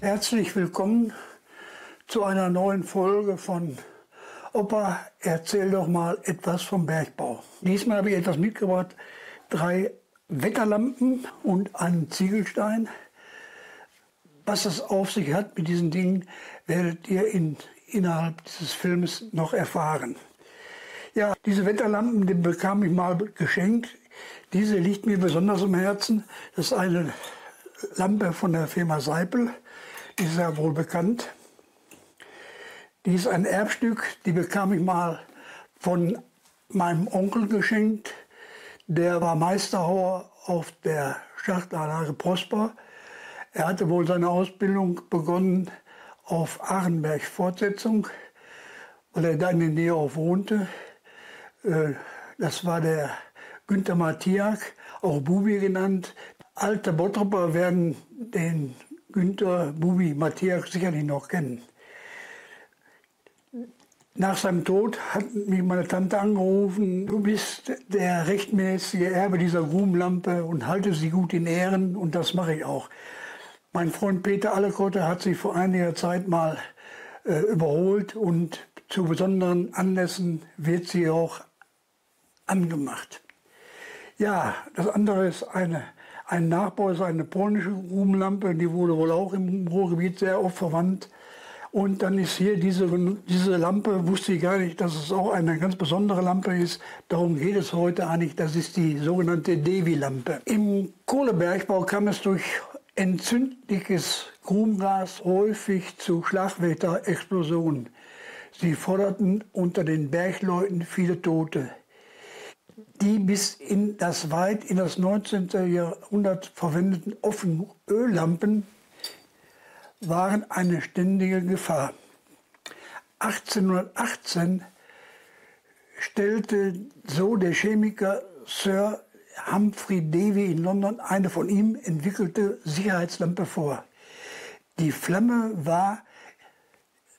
Herzlich willkommen zu einer neuen Folge von Opa, erzähl doch mal etwas vom Bergbau. Diesmal habe ich etwas mitgebracht, drei Wetterlampen und einen Ziegelstein. Was es auf sich hat mit diesen Dingen, werdet ihr in, innerhalb dieses Films noch erfahren. Ja, diese Wetterlampen, die bekam ich mal geschenkt. Diese liegt mir besonders am Herzen. Das ist eine Lampe von der Firma Seipel. Ist ja wohl bekannt. Die ist ein Erbstück, die bekam ich mal von meinem Onkel geschenkt. Der war Meisterhauer auf der Schachtanlage Prosper. Er hatte wohl seine Ausbildung begonnen auf Arenberg Fortsetzung, weil er da in der Nähe auch wohnte. Äh, das war der Günther Mattiak, auch Bubi genannt. Alte Bottropper werden den Günther Bubi Mattiak sicherlich noch kennen. Nach seinem Tod hat mich meine Tante angerufen, du bist der rechtmäßige Erbe dieser Grubenlampe und halte sie gut in Ehren und das mache ich auch. Mein Freund Peter Allekotte hat sie vor einiger Zeit mal äh, überholt und zu besonderen Anlässen wird sie auch angemacht. Ja, das andere ist eine, ein Nachbau, ist eine polnische Grubenlampe, die wurde wohl auch im Ruhrgebiet sehr oft verwandt. Und dann ist hier diese, diese Lampe, wusste ich gar nicht, dass es auch eine ganz besondere Lampe ist. Darum geht es heute eigentlich. Das ist die sogenannte Devi-Lampe. Im Kohlebergbau kam es durch entzündliches Grubengas häufig zu Schlagwetterexplosionen. Sie forderten unter den Bergleuten viele Tote. Die bis in das weit in das 19. Jahrhundert verwendeten offenen Öllampen waren eine ständige Gefahr. 1818 stellte so der Chemiker Sir Humphrey Davy in London eine von ihm entwickelte Sicherheitslampe vor. Die Flamme war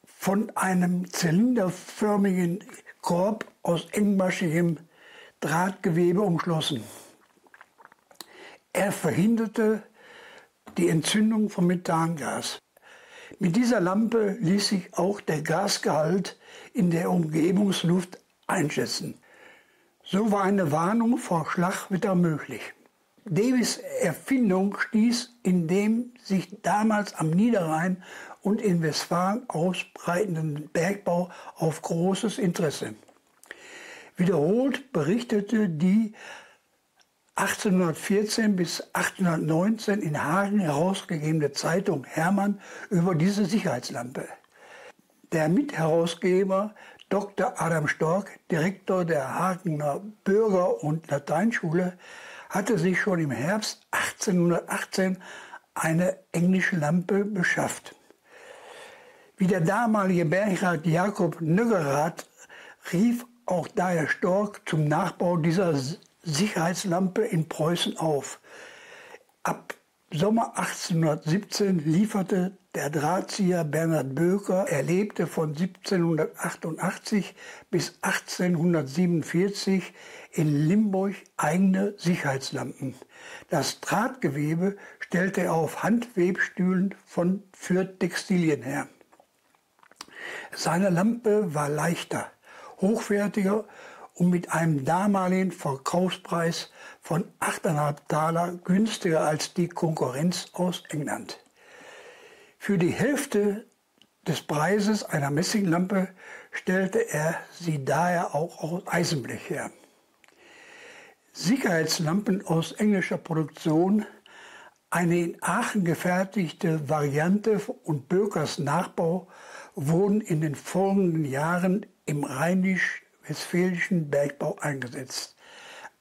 von einem zylinderförmigen Korb aus engmaschigem Drahtgewebe umschlossen. Er verhinderte die Entzündung von Methangas. Mit dieser Lampe ließ sich auch der Gasgehalt in der Umgebungsluft einschätzen. So war eine Warnung vor Schlagwetter möglich. Davis Erfindung stieß in dem sich damals am Niederrhein und in Westfalen ausbreitenden Bergbau auf großes Interesse. Wiederholt berichtete die 1814 bis 1819 in Hagen herausgegebene Zeitung Hermann über diese Sicherheitslampe. Der Mitherausgeber Dr. Adam Stork, Direktor der Hagener Bürger- und Lateinschule, hatte sich schon im Herbst 1818 eine englische Lampe beschafft. Wie der damalige Bergrat Jakob Nöggerath rief auch daher Stork zum Nachbau dieser Sicherheitslampe in Preußen auf. Ab Sommer 1817 lieferte der Drahtzieher Bernhard Böker, er lebte von 1788 bis 1847 in Limburg eigene Sicherheitslampen. Das Drahtgewebe stellte er auf Handwebstühlen von für Textilien her. Seine Lampe war leichter, hochwertiger und mit einem damaligen Verkaufspreis von 8,5 Taler günstiger als die Konkurrenz aus England. Für die Hälfte des Preises einer Messinglampe stellte er sie daher auch aus Eisenblech her. Sicherheitslampen aus englischer Produktion, eine in Aachen gefertigte Variante und Bökers Nachbau wurden in den folgenden Jahren im rheinisch westfälischen Bergbau eingesetzt.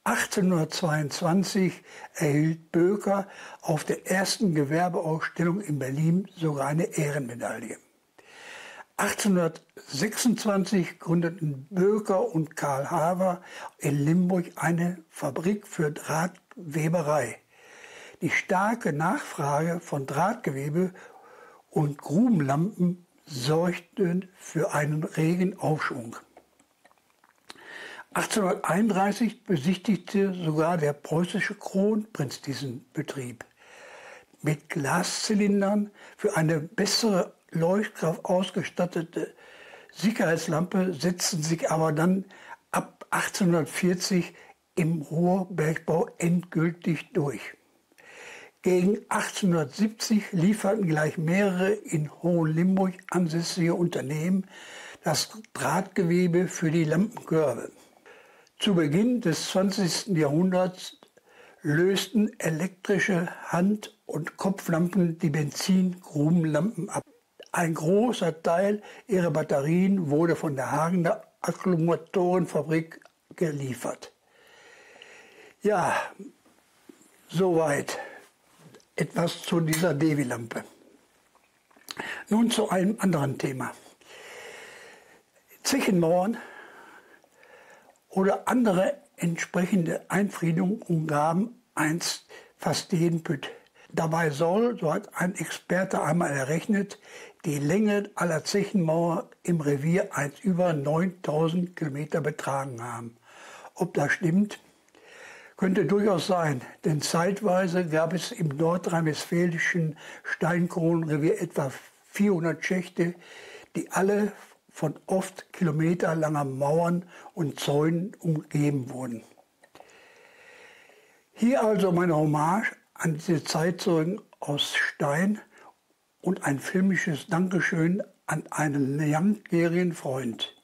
1822 erhielt Böker auf der ersten Gewerbeausstellung in Berlin sogar eine Ehrenmedaille. 1826 gründeten Böker und Karl Haver in Limburg eine Fabrik für Drahtweberei. Die starke Nachfrage von Drahtgewebe und Grubenlampen sorgten für einen regen Aufschwung. 1831 besichtigte sogar der preußische Kronprinz diesen Betrieb. mit Glaszylindern für eine bessere Leuchtkraft ausgestattete Sicherheitslampe setzten sich aber dann ab 1840 im Ruhrbergbau endgültig durch. Gegen 1870 lieferten gleich mehrere in Hohenlimburg ansässige Unternehmen das Drahtgewebe für die Lampenkörbe. Zu Beginn des 20. Jahrhunderts lösten elektrische Hand- und Kopflampen die Benzingrubenlampen ab. Ein großer Teil ihrer Batterien wurde von der Hagener Akkumulatorenfabrik geliefert. Ja, soweit etwas zu dieser Devi-Lampe. Nun zu einem anderen Thema. Zechenmauern oder andere entsprechende Einfriedungen umgaben einst fast jeden Pütt. Dabei soll, so hat ein Experte einmal errechnet, die Länge aller Zechenmauer im Revier eins über 9000 Kilometer betragen haben. Ob das stimmt, könnte durchaus sein, denn zeitweise gab es im nordrhein-westfälischen Steinkronenrevier etwa 400 Schächte, die alle von oft kilometerlanger Mauern und Zäunen umgeben wurden. Hier also meine Hommage an diese Zeitzeugen aus Stein und ein filmisches Dankeschön an einen langjährigen Freund.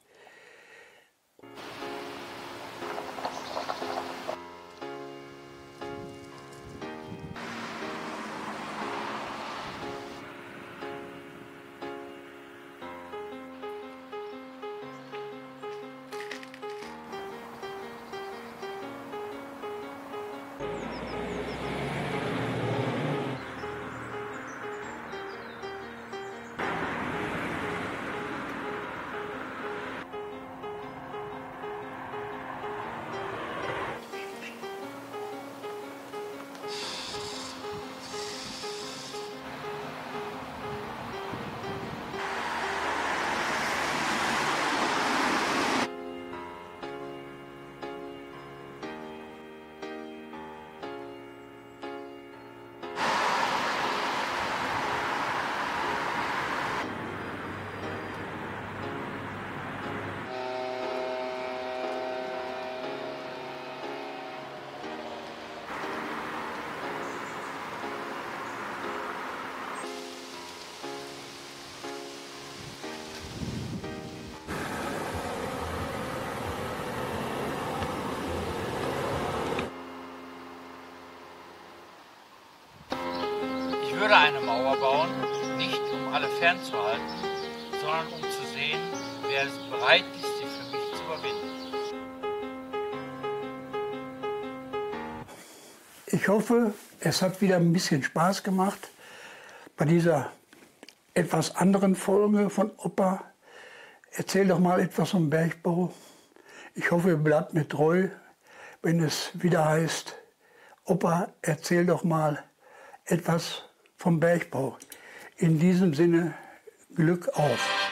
Würde eine Mauer bauen, nicht um alle fernzuhalten, sondern um zu sehen, wer bereit ist, sie für mich zu überwinden. Ich hoffe, es hat wieder ein bisschen Spaß gemacht bei dieser etwas anderen Folge von Opa. Erzähl doch mal etwas vom Bergbau. Ich hoffe, ihr bleibt mir treu, wenn es wieder heißt, Opa, erzähl doch mal etwas vom Bergbau. In diesem Sinne Glück auf.